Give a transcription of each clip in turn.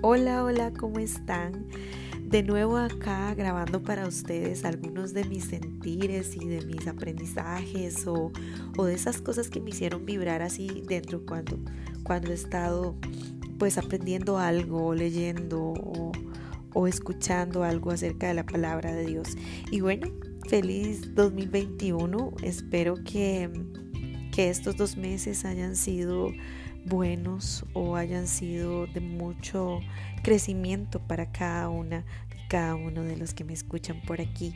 Hola, hola, ¿cómo están? De nuevo acá grabando para ustedes algunos de mis sentires y de mis aprendizajes o, de esas cosas que me hicieron vibrar así dentro cuando, cuando he estado pues aprendiendo algo, leyendo o, o escuchando algo acerca de la palabra de Dios. Y bueno, feliz 2021. Espero que, que estos dos meses hayan sido buenos o hayan sido de mucho crecimiento para cada una cada uno de los que me escuchan por aquí.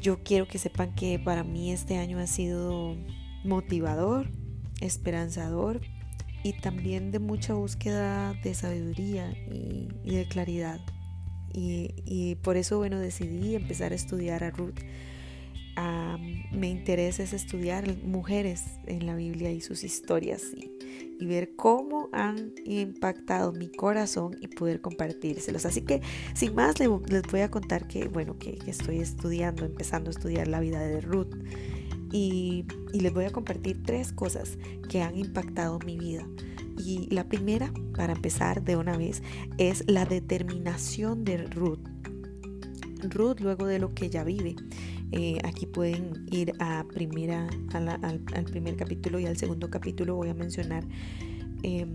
Yo quiero que sepan que para mí este año ha sido motivador, esperanzador y también de mucha búsqueda de sabiduría y, de claridad. Y, por eso, bueno, decidí empezar a estudiar a Ruth. me interesa es estudiar mujeres en la Biblia y sus historias y ver cómo han impactado mi corazón y poder compartírselos. Así que sin más les voy a contar que, bueno, que, estoy estudiando, empezando a estudiar la vida de Ruth. Y, y les voy a compartir tres cosas que han impactado mi vida. Y la primera, para empezar de una vez, es la determinación de Ruth. Ruth, luego de lo que ella vive, eh, aquí pueden ir a primera, al, primer capítulo y al segundo capítulo. Voy a mencionar em,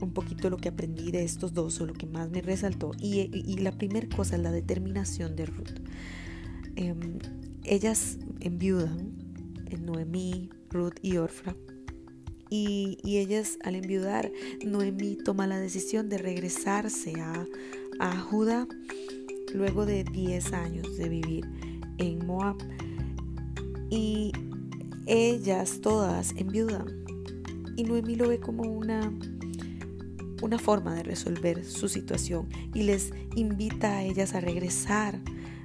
un poquito lo que aprendí de estos dos o lo que más me resaltó. Y, la primera cosa es la determinación de Ruth. Em, ellas enviudan, en Noemí, Ruth y Orfra. Y, y, ellas al enviudar, Noemí toma la decisión de regresarse a, a Judá luego de 10 años de vivir en Moab. Y ellas todas enviudan. Y Noemí lo ve como una, una forma de resolver su situación y les invita a ellas a regresar,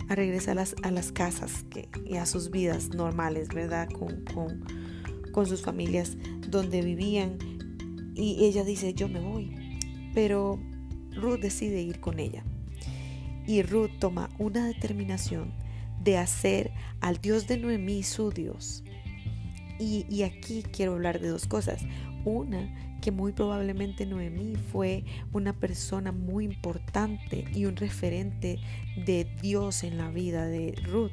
a regresar a las, casas que, y a sus vidas normales, ¿verdad? Con, con sus familias donde vivían. Y ella dice, yo me voy. Pero Ruth decide ir con ella. Y Ruth toma una determinación de hacer al Dios de Noemí su Dios. Y, aquí quiero hablar de dos cosas. Una, que muy probablemente Noemí fue una persona muy importante y un referente de Dios en la vida de Ruth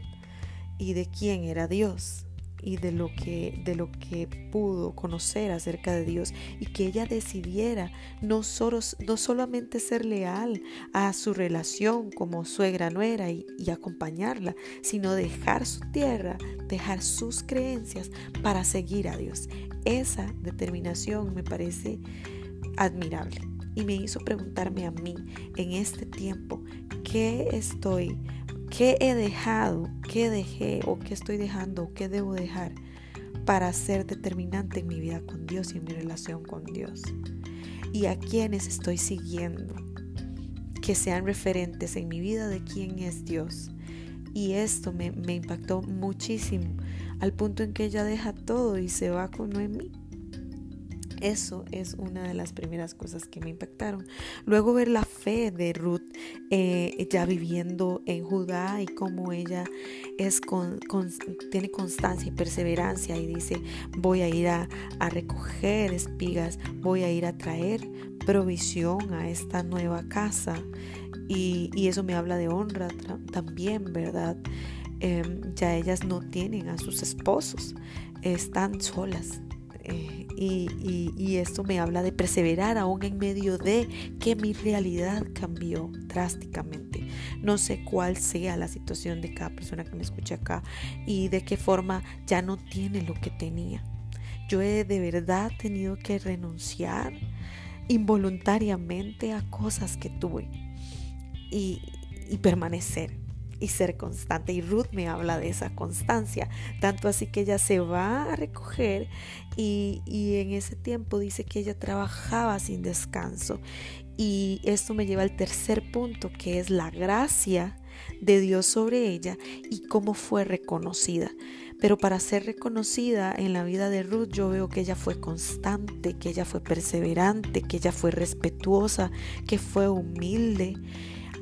y de quién era Dios y de lo que de lo que pudo conocer acerca de Dios y que ella decidiera no, solo, no solamente ser leal a su relación como suegra nuera y, y acompañarla, sino dejar su tierra, dejar sus creencias para seguir a Dios. Esa determinación me parece admirable y me hizo preguntarme a mí en este tiempo, ¿qué estoy ¿Qué he dejado? ¿Qué dejé? ¿O qué estoy dejando? qué debo dejar para ser determinante en mi vida con Dios y en mi relación con Dios? ¿Y a quienes estoy siguiendo? Que sean referentes en mi vida de quién es Dios. Y esto me, me impactó muchísimo, al punto en que ella deja todo y se va con Noemí. Eso es una de las primeras cosas que me impactaron. Luego ver la fe de Ruth eh, ya viviendo en Judá y cómo ella es con, tiene constancia y perseverancia y dice voy a ir a, recoger espigas, voy a ir a traer provisión a esta nueva casa. Y, eso me habla de honra también, ¿verdad? Em, ya ellas no tienen a sus esposos, están solas. Eh, y, esto me habla de perseverar aún en medio de que mi realidad cambió drásticamente. No sé cuál sea la situación de cada persona que me escucha acá y de qué forma ya no tiene lo que tenía. Yo he de verdad tenido que renunciar involuntariamente a cosas que tuve y permanecer y ser constante. Y Ruth me habla de esa constancia, tanto así que ella se va a recoger y, en ese tiempo dice que ella trabajaba sin descanso. Y esto me lleva al tercer punto, que es la gracia de Dios sobre ella y cómo fue reconocida. Pero para ser reconocida en la vida de Ruth, yo veo que ella fue constante, que ella fue perseverante, que ella fue respetuosa, que fue humilde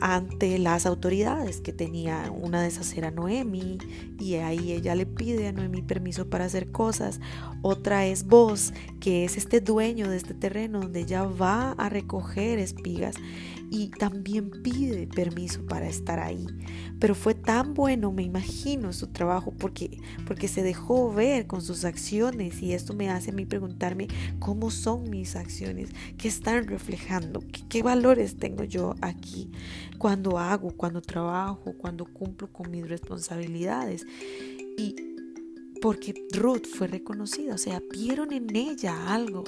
ante las autoridades que tenía. Una de esas era Noemi y ahí ella le pide a Noemi permiso para hacer cosas. Otra es Vos, que es este dueño de este terreno donde ella va a recoger espigas y también pide permiso para estar ahí. Pero fue tan bueno, me imagino, su trabajo porque, porque se dejó ver con sus acciones y esto me hace a mí preguntarme cómo son mis acciones, qué están reflejando, qué, qué valores tengo yo aquí cuando hago, cuando trabajo, cuando cumplo con mis responsabilidades. Y porque Ruth fue reconocida, o sea, vieron en ella algo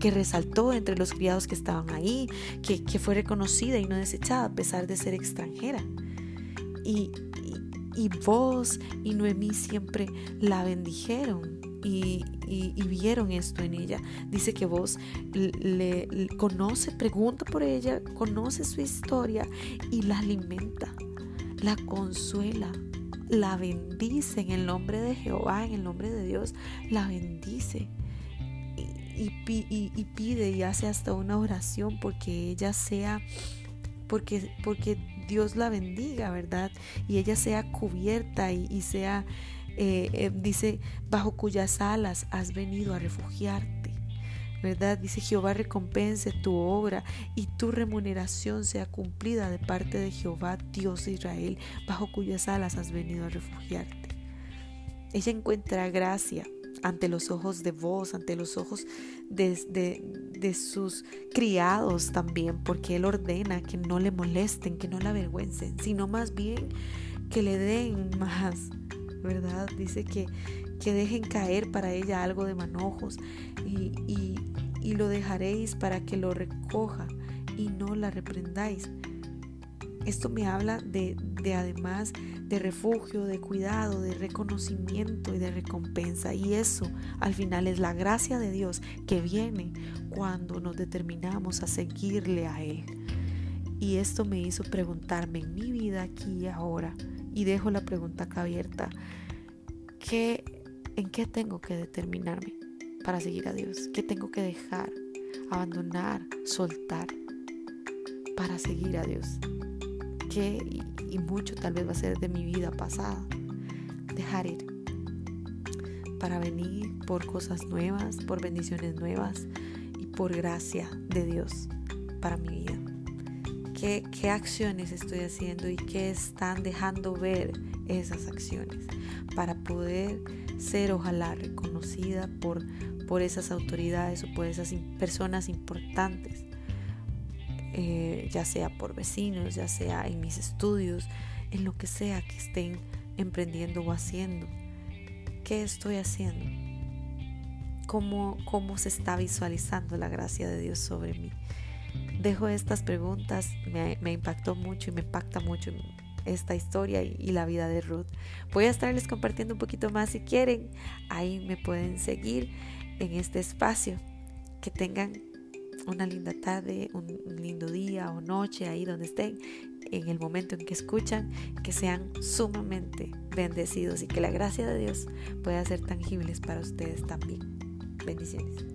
que resaltó entre los criados que estaban ahí, que, fue reconocida y no desechada a pesar de ser extranjera. Y, y, vos y Noemí siempre la bendijeron y, vieron esto en ella. Dice que vos le, conoce, pregunta por ella, conoce su historia y la alimenta, la consuela, la bendice en el nombre de Jehová, en el nombre de Dios, la bendice y, pide y hace hasta una oración porque ella sea, porque, porque Dios la bendiga, ¿verdad? Y ella sea cubierta y, sea, eh, eh, dice, bajo cuyas alas has venido a refugiarte. ¿verdad? Dice Jehová recompense tu obra y tu remuneración sea cumplida de parte de Jehová, Dios de Israel, bajo cuyas alas has venido a refugiarte. Ella encuentra gracia ante los ojos de vos, ante los ojos de, de, sus criados también, porque Él ordena que no le molesten, que no la avergüencen, sino más bien que le den más, ¿verdad? Dice que, que dejen caer para ella algo de manojos y, y, y lo dejaréis para que lo recoja y no la reprendáis. Esto me habla de, de además de refugio, de cuidado, de reconocimiento y de recompensa. Y eso al final es la gracia de Dios que viene cuando nos determinamos a seguirle a Él. Y esto me hizo preguntarme en mi vida aquí y ahora, y dejo la pregunta acá abierta, ¿qué, ¿en qué tengo que determinarme para seguir a Dios? ¿Qué tengo que dejar, abandonar, soltar para seguir a Dios? y, mucho tal vez va a ser de mi vida pasada, dejar ir para venir por cosas nuevas, por bendiciones nuevas y por gracia de Dios para mi vida. ¿Qué, ¿Qué, acciones estoy haciendo y qué están dejando ver esas acciones para poder ser ojalá reconocida por, por esas autoridades o por esas personas importantes eh, ya sea por vecinos, ya sea en mis estudios, en lo que sea que estén emprendiendo o haciendo. ¿Qué estoy haciendo? ¿Cómo, cómo se está visualizando la gracia de Dios sobre mí? Dejo estas preguntas, me, impactó mucho y me impacta mucho esta historia y, y, la vida de Ruth. Voy a estarles compartiendo un poquito más si quieren. Ahí me pueden seguir en este espacio. Que tengan una linda tarde, un, lindo día o noche ahí donde estén, en el momento en que escuchan, que sean sumamente bendecidos y que la gracia de Dios pueda ser tangibles para ustedes también. Bendiciones.